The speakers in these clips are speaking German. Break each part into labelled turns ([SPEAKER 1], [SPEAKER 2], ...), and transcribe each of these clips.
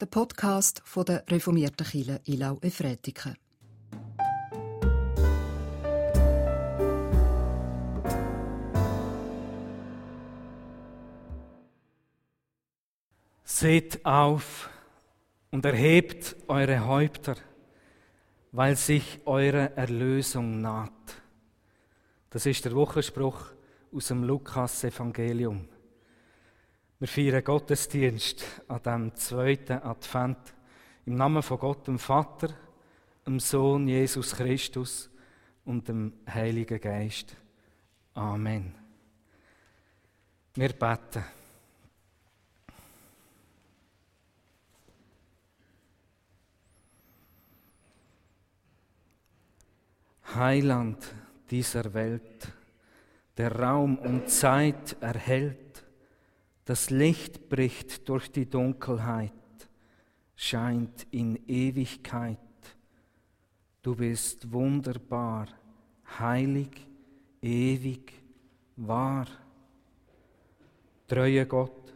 [SPEAKER 1] der Podcast von der reformierten Kirche Ilau Efretiken.
[SPEAKER 2] Seht auf und erhebt eure Häupter, weil sich eure Erlösung naht. Das ist der Wochenspruch aus dem Lukas-Evangelium. Wir feiern Gottesdienst an dem zweiten Advent im Namen von Gott, dem Vater, dem Sohn Jesus Christus und dem Heiligen Geist. Amen. Wir beten. Heiland dieser Welt, der Raum und Zeit erhält, das Licht bricht durch die Dunkelheit, scheint in Ewigkeit. Du bist wunderbar, heilig, ewig, wahr. Treue Gott,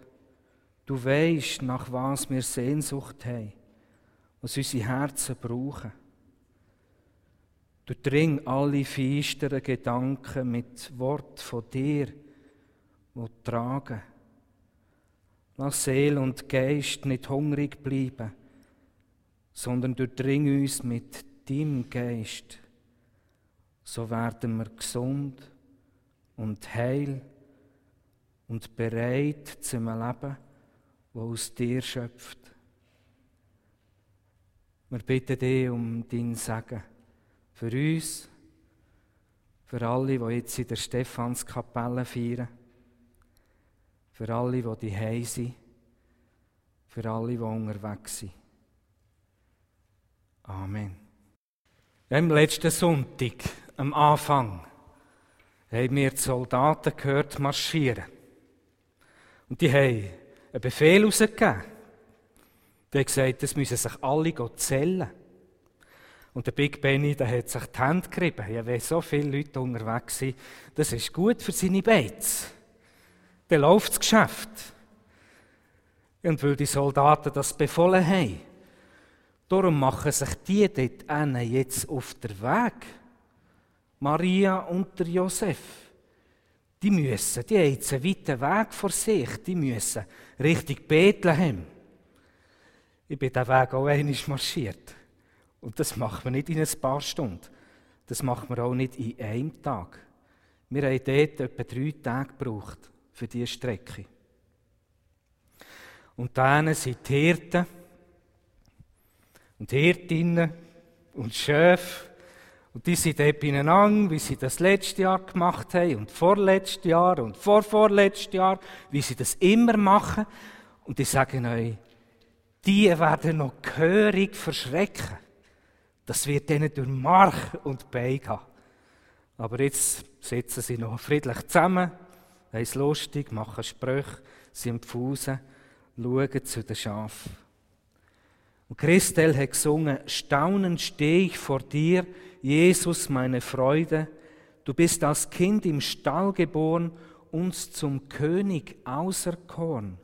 [SPEAKER 2] du weißt, nach was wir Sehnsucht haben, was unsere Herzen brauchen. Du dring alle feisteren Gedanken mit Wort von dir, wo tragen. Lass Seele und Geist nicht hungrig bleiben, sondern durchdring uns mit deinem Geist. So werden wir gesund und heil und bereit zum Leben, wo aus dir schöpft. Wir bitten dich um dein Segen für uns, für alle, die jetzt in der Stephanskapelle feiern, für alle, die die sind, für alle, die unterwegs sind. Amen. Am letzten Sonntag, am Anfang, haben wir die Soldaten gehört marschieren. Und die haben einen Befehl herausgegeben. Die haben gesagt, es müssen sich alle zählen. Und der Big Benny, der hat sich die Hände gerieben. Ja, wenn so viele Leute unterwegs sind, das ist gut für seine Beiz. Dann läuft das Geschäft. Und weil die Soldaten das befohlen haben, darum machen sich die dort jetzt auf der Weg. Maria und der Josef. Die müssen, die haben jetzt einen weiten Weg vor sich, die müssen Richtung Bethlehem. Ich bin diesen Weg auch einmal marschiert. Und das machen wir nicht in ein paar Stunden. Das machen wir auch nicht in einem Tag. Wir haben dort etwa drei Tage gebraucht für diese Strecke. Und dann sind die Hirten und Hirtinnen und Schöfe und die sind dort beieinander, wie sie das letzte Jahr gemacht haben und vorletztes Jahr und vorvorletztes Jahr, wie sie das immer machen. Und ich sage euch, die werden noch gehörig verschrecken. Das wird ihnen durch Mark und Bein gehen. Aber jetzt sitzen sie noch friedlich zusammen, es lustig, machen Sprüche, sind Fusen, schauen zu den Schafen. Und Christel hat gesungen, staunend stehe ich vor dir, Jesus, meine Freude. Du bist als Kind im Stall geboren, uns zum König auserkoren.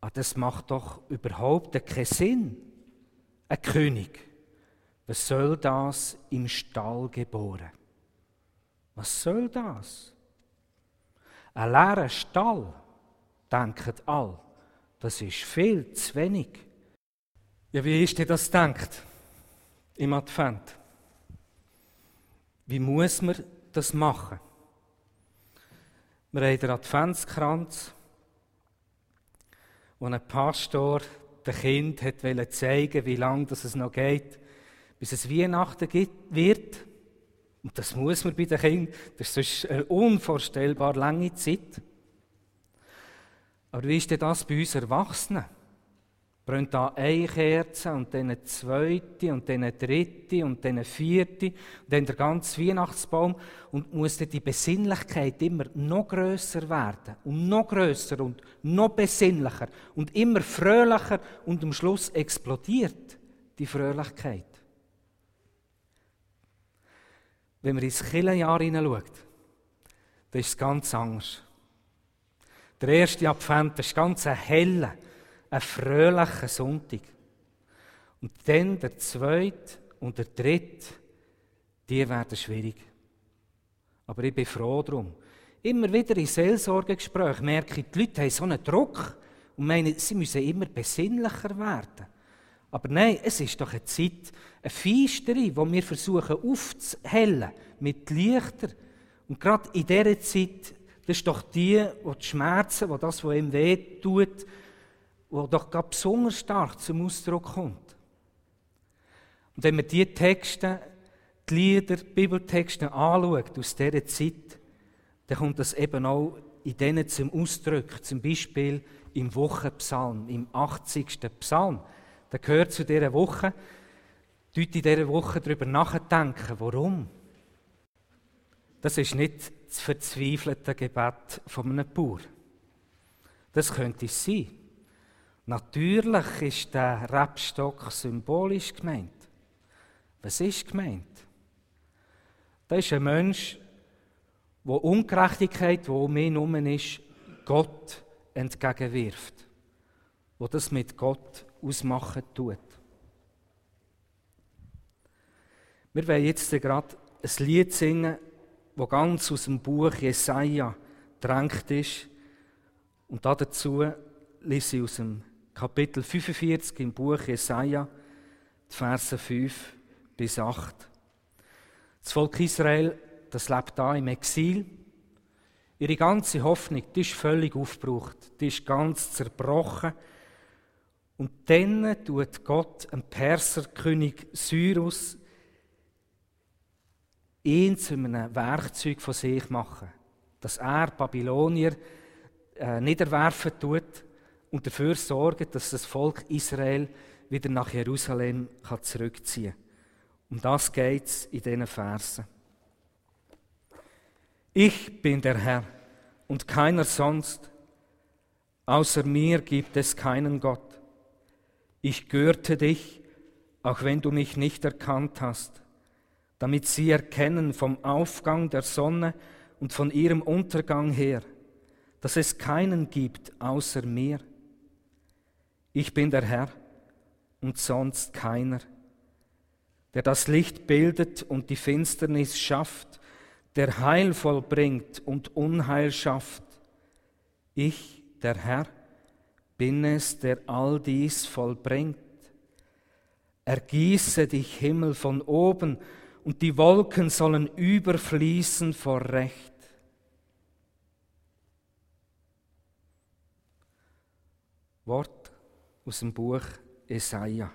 [SPEAKER 2] Ah, das macht doch überhaupt keinen Sinn ein König. Was soll das im Stall geboren? Was soll das? Ein leerer Stall, denken all, das ist viel zu wenig. Ja, wie ist dir das denkt im Advent? Wie muss man das machen? Wir haben den Adventskranz, wo ein Pastor dem Kind hat zeigen wie lange es noch geht, bis es Weihnachten wird. Und das muss man bei den Kindern. Das ist eine unvorstellbar lange Zeit. Aber wie ist denn das bei uns Erwachsenen? brennt da eine Kerze und dann eine zweite und dann eine dritte und dann eine vierte und dann der ganze Weihnachtsbaum und muss dann die Besinnlichkeit immer noch größer werden und noch größer und noch besinnlicher und immer fröhlicher und am Schluss explodiert die Fröhlichkeit. Wenn man ins Killenjahr hineinschaut, dann ist es ganz anders. Der erste Advent ist ganz ein heller, ein fröhlicher Sonntag. Und dann der zweite und der dritte, die werden schwierig. Aber ich bin froh darum. Immer wieder in Seelsorgegesprächen merke ich, die Leute haben so einen Druck und meinen, sie müssen immer besinnlicher werden. Aber nein, es ist doch eine Zeit, eine Feisterei, die wir versuchen aufzuhellen mit Lichter. Und gerade in dieser Zeit, das ist doch die, die, die Schmerzen, die das, was ihm weh tut, wo doch gerade besonders stark zum Ausdruck kommt. Und wenn man diese Texte, die Lieder, die Bibeltexte anschaut aus dieser Zeit, dann kommt das eben auch in denen zum Ausdruck, zum Beispiel im Wochenpsalm, im 80. Psalm. Der gehört zu dieser Woche. Dort in dieser Woche darüber nachdenken, warum. Das ist nicht das verzweifelte Gebet von einem Bauer. Das könnte es sein. Natürlich ist der Rebstock symbolisch gemeint. Was ist gemeint? Da ist ein Mensch, der Ungerechtigkeit, die um ihn herum ist, Gott entgegenwirft. Wo das mit Gott ausmachen tut. Wir wollen jetzt gerade ein Lied singen, das ganz aus dem Buch Jesaja drängt ist. Und dazu lese ich aus dem Kapitel 45 im Buch Jesaja, die Verse 5 bis 8. Das Volk Israel, das lebt da im Exil. Ihre ganze Hoffnung, die ist völlig aufgebraucht, die ist ganz zerbrochen. Und dann tut Gott dem Perserkönig Cyrus ihn zu einem Werkzeug von sich machen, dass er Babylonier äh, niederwerfen tut und dafür sorgen, dass das Volk Israel wieder nach Jerusalem kann zurückziehen kann. Um das geht es in diesen Versen. Ich bin der Herr und keiner sonst. Außer mir gibt es keinen Gott. Ich gürte dich, auch wenn du mich nicht erkannt hast, damit sie erkennen vom Aufgang der Sonne und von ihrem Untergang her, dass es keinen gibt außer mir. Ich bin der Herr und sonst keiner, der das Licht bildet und die Finsternis schafft, der Heil vollbringt und Unheil schafft. Ich, der Herr, bin es, der all dies vollbringt. Ergieße dich, Himmel, von oben, und die Wolken sollen überfließen vor Recht. Wort aus dem Buch Jesaja.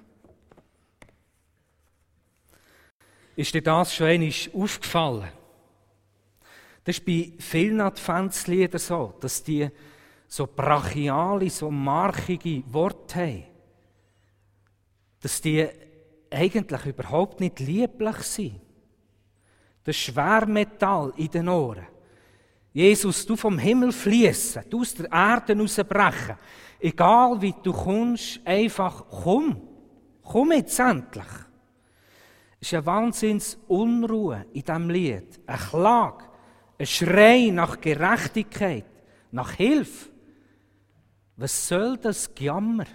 [SPEAKER 2] Ist dir das schon einmal aufgefallen? Das ist bei vielen Adventsliedern so, dass die so brachiale, so markige Worte haben, dass die eigentlich überhaupt nicht lieblich sind. Das Schwermetall in den Ohren. Jesus, du vom Himmel fließen, du aus der Erde rausbrechen. Egal wie du kommst, einfach komm. Komm jetzt endlich. Es ist eine Wahnsinnsunruhe in diesem Lied. Ein Klag, ein Schrei nach Gerechtigkeit, nach Hilfe. Was soll das Gejammer?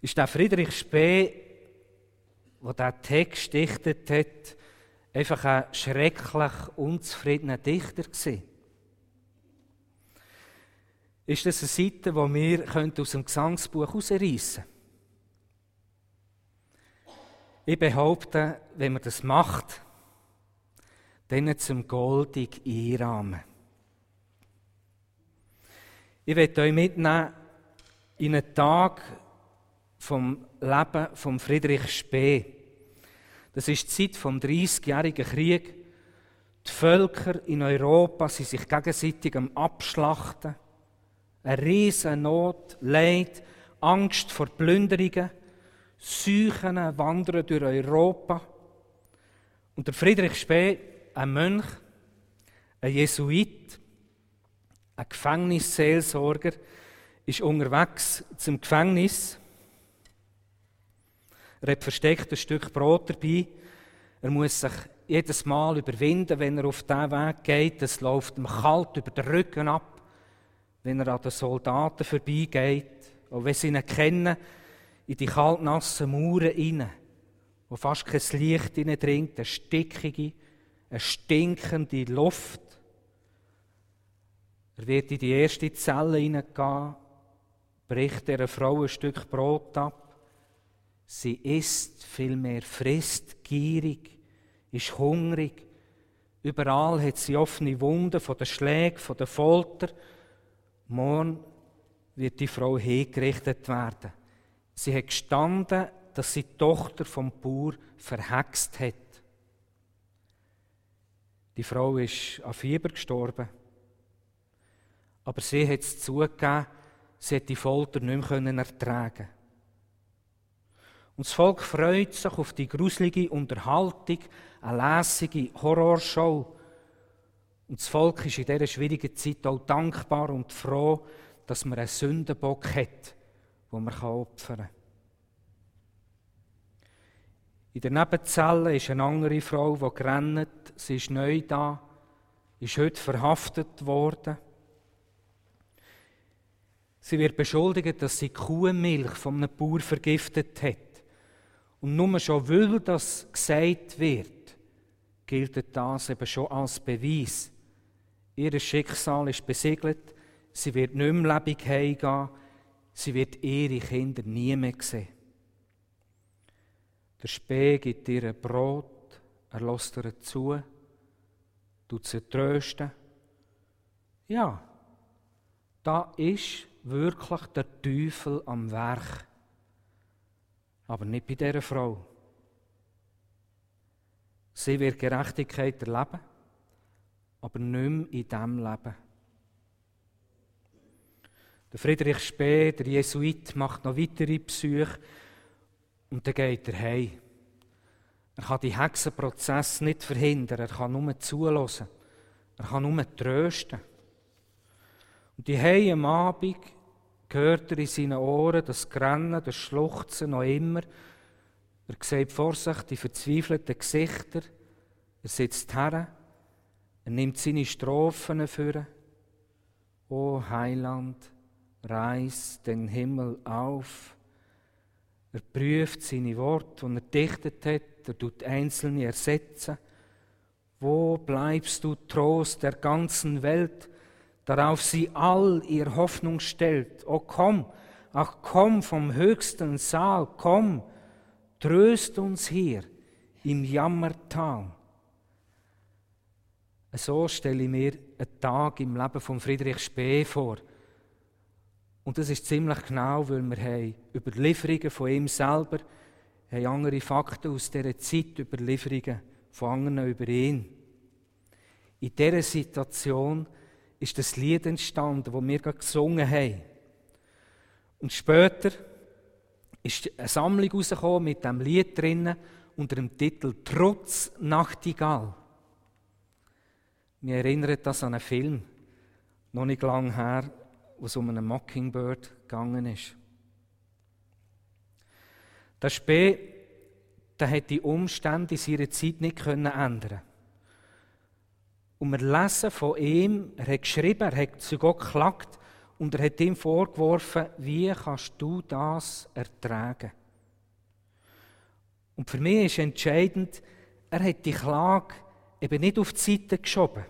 [SPEAKER 2] Ist der Friedrich Spee, der diesen Text dichtet hat, einfach ein schrecklich unzufriedener Dichter gewesen? Ist das eine Seite, die wir aus dem Gesangsbuch herausreißen können? Ich behaupte, wenn man das macht, dann zum goldig einrahmen. Ich werde euch mitnehmen in einen Tag vom Leben von Friedrich Spee. Das ist die Zeit vom 30-jährigen Krieg. Die Völker in Europa sind sich gegenseitig am Abschlachten. Eine riesen Not, Leid, Angst vor Plünderungen. Seuchen wandern durch Europa. Und der Friedrich Spee, ein Mönch, ein Jesuit, ein Gefängnisseelsorger ist unterwegs zum Gefängnis. Er hat versteckt ein Stück Brot dabei. Er muss sich jedes Mal überwinden, wenn er auf diesen Weg geht. Es läuft ihm kalt über den Rücken ab. wenn er an den Soldaten vorbeigeht, auch wenn sie ihn kennen, in die kaltnassen Mauern hinein, wo fast kein Licht hineindringt, eine stickige, eine stinkende Luft. Er wird in die erste Zelle hineingehen, bricht der Frau ein Stück Brot ab. Sie isst, vielmehr frisst, gierig, ist hungrig. Überall hat sie offene Wunden von den Schlägen, von der Folter. Morgen wird die Frau hingerichtet werden. Sie hat gestanden, dass sie die Tochter vom Bauer verhext hat. Die Frau ist an Fieber gestorben. Aber sie hat es zugegeben, sie hat die Folter nicht mehr ertragen Und das Volk freut sich auf die gruselige Unterhaltung, eine lässige Horrorshow. Und das Volk ist in dieser schwierigen Zeit auch dankbar und froh, dass man einen Sündenbock hat, den man opfern kann. In der Nebenzelle ist eine andere Frau, die gerannt. Sie ist neu da, ist heute verhaftet worden. Sie wird beschuldigt, dass sie Kuhmilch von einem Bauer vergiftet hat. Und nur schon, weil das gesagt wird, gilt das eben schon als Beweis. Ihr Schicksal ist besiegelt, sie wird nicht mehr lebendig heimgehen, sie wird ihre Kinder nie mehr sehen. Der Spee gibt ihr ein Brot, er lässt ihr zu, tut sie trösten. Ja, da ist wirklich der Teufel am Werk. Aber nicht bei dieser Frau. Sie wird Gerechtigkeit erleben, aber nicht mehr in diesem Leben. Der Friedrich Spee, der Jesuit, macht noch weitere Besuche und dann geht er heim. Er kann die Hexenprozess nicht verhindern, er kann nur zulassen. Er kann nur trösten. Und die Hei am Abend hört er in seinen Ohren das Grennen, das Schluchzen noch immer. Er sieht vor sich die verzweifelten Gesichter. Er sitzt her. Er nimmt seine Strophen für. O Heiland, reiß den Himmel auf. Er prüft seine Worte, die er dichtet hat. Er tut einzelne ersetzen. Wo bleibst du, Trost der ganzen Welt? Darauf sie all ihr Hoffnung stellt. O komm, ach komm vom höchsten Saal, komm, tröst uns hier im Jammertal. So stelle ich mir einen Tag im Leben von Friedrich Spee vor. Und das ist ziemlich genau, weil wir haben Überlieferungen von ihm selber, haben andere Fakten aus dieser Zeit, Überlieferungen von anderen über ihn. In dieser Situation ist das Lied entstanden, das wir gerade gesungen haben. Und später ist eine Sammlung herausgekommen mit dem Lied drinnen unter dem Titel Trotz Nachtigall. Mir erinnert das an einen Film, noch nicht lang her, wo es um einen Mockingbird gegangen ist. Der Spee, der hat die Umstände in seiner Zeit nicht ändern. Und wir lesen von ihm, er hat geschrieben, er hat zu Gott geklagt und er hat ihm vorgeworfen, wie kannst du das ertragen? Und für mich ist entscheidend, er hat die Klage eben nicht auf die Seite geschoben.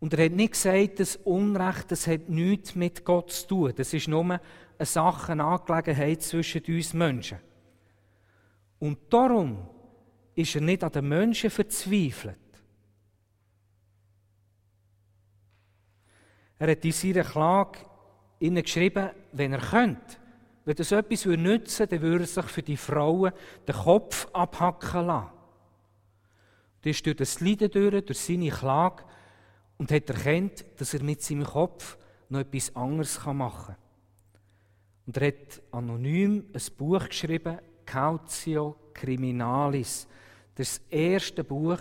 [SPEAKER 2] Und er hat nicht gesagt, das Unrecht, das hat nichts mit Gott zu tun. Das ist nur eine Sache, eine Angelegenheit zwischen uns Menschen. Und darum ist er nicht an den Menschen verzweifelt, Er hat in seiner Klage geschrieben, wenn er könnte, wenn das etwas nützen würde, dann würde er sich für die Frauen den Kopf abhacken lassen. Er ist durch das Leiden durch, durch seine Klage und hat erkannt, dass er mit seinem Kopf noch etwas anderes machen kann. Und er hat anonym ein Buch geschrieben, Cautio Criminalis. Das erste Buch,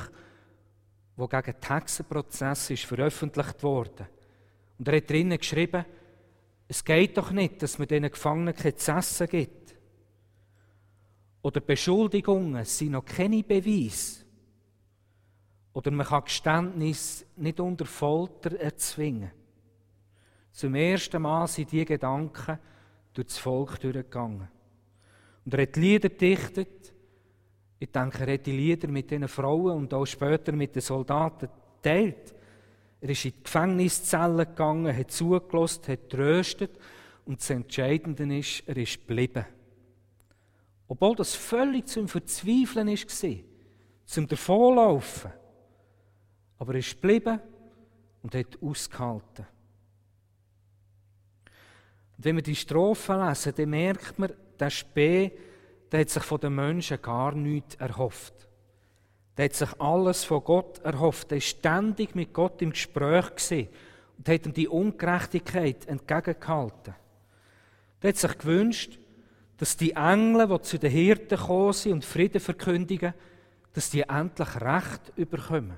[SPEAKER 2] das gegen den Hexenprozess ist veröffentlicht wurde. Und er hat drinnen geschrieben, es geht doch nicht, dass man diesen Gefangenen kein essen gibt. Oder Beschuldigungen sind noch keine Beweise. Oder man kann Geständnis nicht unter Folter erzwingen. Zum ersten Mal sind diese Gedanken durch das Volk durchgegangen. Und er hat Lieder dichtet. Ich denke, er hat die Lieder mit den Frauen und auch später mit den Soldaten teilt. Er ist in die Gefängniszellen gegangen, hat zugelassen, hat tröstet und das Entscheidende ist, er ist geblieben. Obwohl das völlig zum Verzweifeln war, zum Davonlaufen. Aber er ist geblieben und hat ausgehalten. Und wenn wir die Strophen lesen, dann merkt man, der Spee, der hat sich von den Menschen gar nichts erhofft. Der hat sich alles von Gott erhofft. Der war ständig mit Gott im Gespräch und hat ihm die Ungerechtigkeit entgegengehalten. Der hat sich gewünscht, dass die Engel, die zu den Hirten gekommen sind und Frieden verkündigen, dass die endlich Recht überkommen.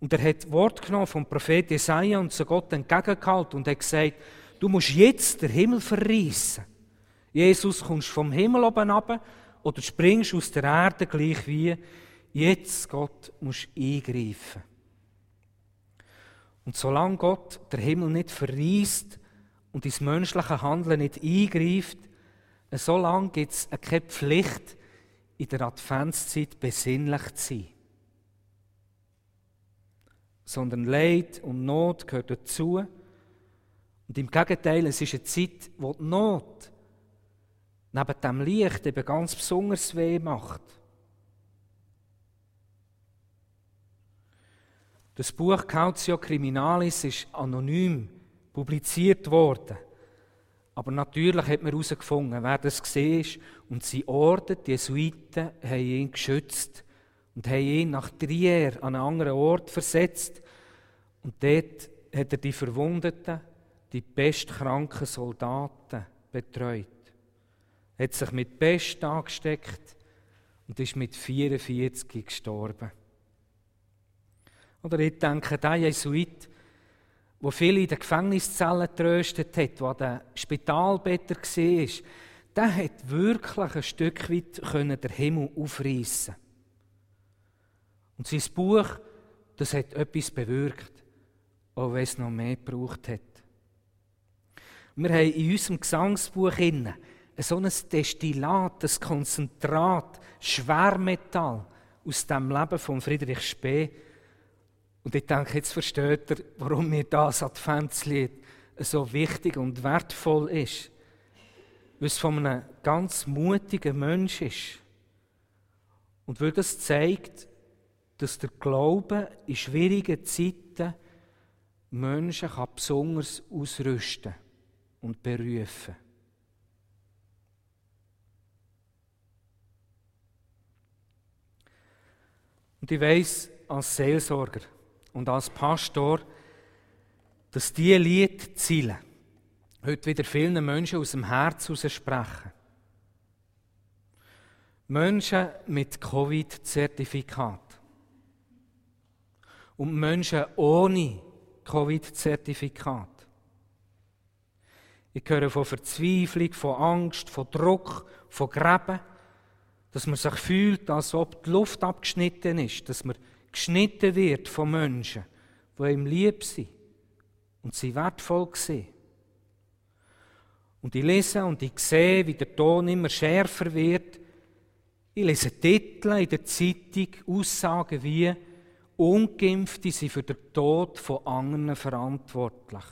[SPEAKER 2] Und er hat Wort genommen vom Prophet Jesaja und zu Gott entgegengehalten und hat gesagt, du musst jetzt den Himmel verreissen. Jesus, kommst vom Himmel oben runter oder springst aus der Erde gleich wie. Jetzt, Gott, musst eingreifen. Und solange Gott der Himmel nicht verreist und ins menschliche Handeln nicht eingreift, solange gibt es keine Pflicht, in der Adventszeit besinnlich zu sein sondern Leid und Not gehört dazu. Und im Gegenteil, es ist eine Zeit, wo die Not neben dem Licht eben ganz besonders weh macht. Das Buch Cautio Criminalis ist anonym publiziert worden. Aber natürlich hat man herausgefunden, wer das gesehen ist. Und sie Orden, die Jesuiten, haben ihn geschützt und haben ihn nach Trier an einen anderen Ort versetzt. Und dort hat er die Verwundeten, die bestkranken Soldaten betreut. Hat sich mit Pest angesteckt und ist mit 44 gestorben. Oder ich denke, der Jesuit, der viele in den Gefängniszellen tröstet hat, der der Spitalbetter war, der hat wirklich ein Stück weit den Himmel aufreißen und sein Buch, das hat etwas bewirkt, auch wenn es noch mehr gebraucht hat. Wir haben in unserem Gesangsbuch so ein Destillat, ein Konzentrat, Schwermetall aus dem Leben von Friedrich Spee. Und ich denke, jetzt versteht ihr, warum mir das Adventslied so wichtig und wertvoll ist. Weil es von einem ganz mutigen Mensch ist. Und weil das zeigt, dass der Glaube in schwierigen Zeiten Menschen kann besonders ausrüsten und berufen. Und ich weiß als Seelsorger und als Pastor, dass diese Liedziele heute wieder vielen Menschen aus dem Herz heraus sprechen. Menschen mit Covid-Zertifikat und Menschen ohne Covid-Zertifikat. Ich höre von Verzweiflung, von Angst, von Druck, von Gräben, dass man sich fühlt, als ob die Luft abgeschnitten ist, dass man geschnitten wird von Menschen, die ihm lieb sind und sie wertvoll sehen. Und ich lese und ich sehe, wie der Ton immer schärfer wird. Ich lese Titel in der Zeitung, Aussagen wie Ungeimpfte sind für den Tod von anderen verantwortlich.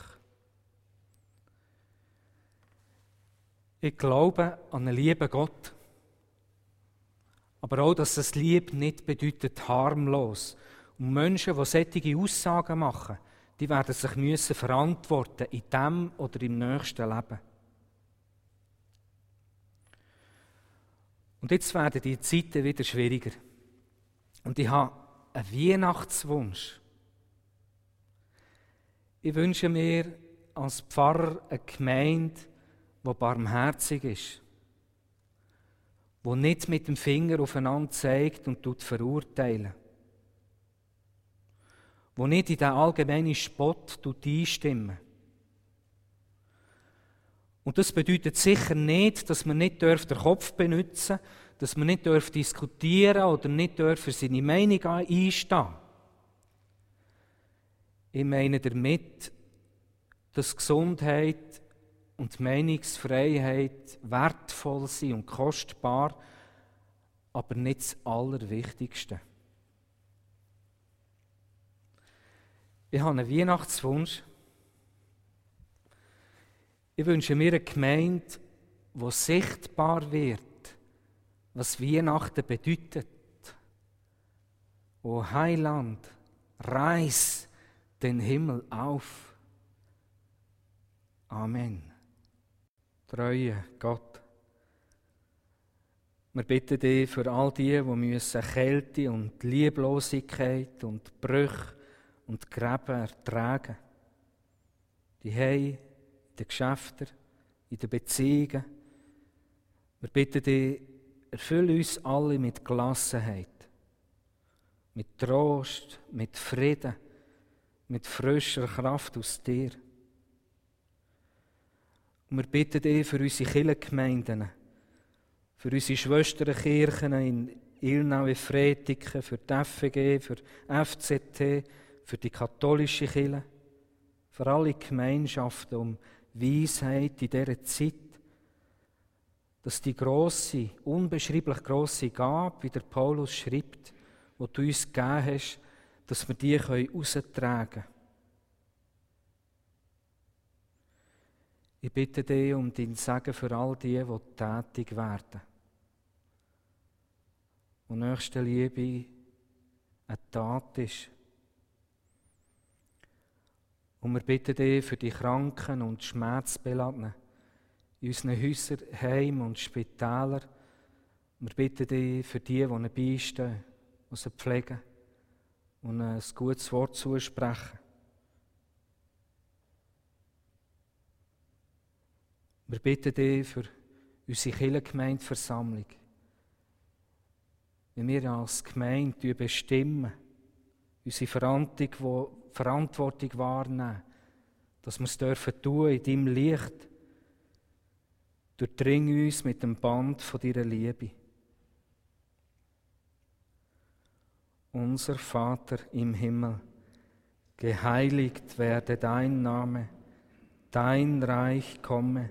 [SPEAKER 2] Ich glaube an einen lieben Gott. Aber auch, dass das Lieb nicht bedeutet harmlos. Und Menschen, die solche Aussagen machen, die werden sich müssen verantworten in dem oder im nächsten Leben. Und jetzt werden die Zeiten wieder schwieriger. Und ich habe ein Weihnachtswunsch. Ich wünsche mir als Pfarrer eine Gemeinde, die barmherzig ist, die nicht mit dem Finger aufeinander zeigt und tut verurteilen, die nicht in den allgemeinen Spott einstimmen. Und das bedeutet sicher nicht, dass man nicht den Kopf benutzen darf, dass man nicht diskutieren oder nicht für seine Meinung einstehen Ich meine damit, dass Gesundheit und Meinungsfreiheit wertvoll sind und kostbar, aber nicht das Allerwichtigste. Ich habe einen Weihnachtswunsch. Ich wünsche mir eine Gemeinde, wo sichtbar wird, was Weihnachten bedeutet. O Heiland, reiß den Himmel auf. Amen. Treue Gott. Wir bitten dich für all die, die müssen Kälte und Lieblosigkeit und Brüche und Gräben ertragen. Die Hei, in den Geschäften, in den Beziehungen. Wir bitten dich, erfülle uns alle mit Gelassenheit, mit Trost, mit Frieden, mit frischer Kraft aus dir. Und wir bitten dich für unsere Kirchengemeinden, für unsere Schwesternkirchen in Ilnau, Fretiken, für die FG, für FCT, für die katholische Kirche, für alle Gemeinschaften um Weisheit in dieser Zeit, dass die große, unbeschreiblich große Gabe, wie der Paulus schreibt, wo du uns gegeben hast, dass wir die heraustragen können. Ich bitte dich um dein Segen für all die, die tätig werden. Und nächste Liebe eine Tat ist, und wir bitten dich für die Kranken und Schmerzbeladenen in unseren Häusern, Heimen und Spitälern. Wir bitten dich für die, die beistehen, die sie pflegen und ein gutes Wort zusprechen. Wir bitten dich für unsere Kirchengemeindeversammlung, wie wir als Gemeinde bestimmen, unsere Verantwortung, wahrnehmen, dass wir es dürfen tun in deinem Licht. Durchdring uns mit dem Band von deiner Liebe. Unser Vater im Himmel, geheiligt werde dein Name, dein Reich komme,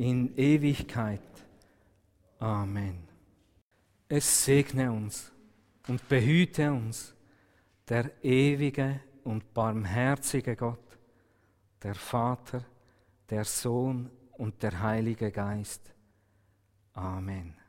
[SPEAKER 2] in Ewigkeit. Amen. Es segne uns und behüte uns der ewige und barmherzige Gott, der Vater, der Sohn und der Heilige Geist. Amen.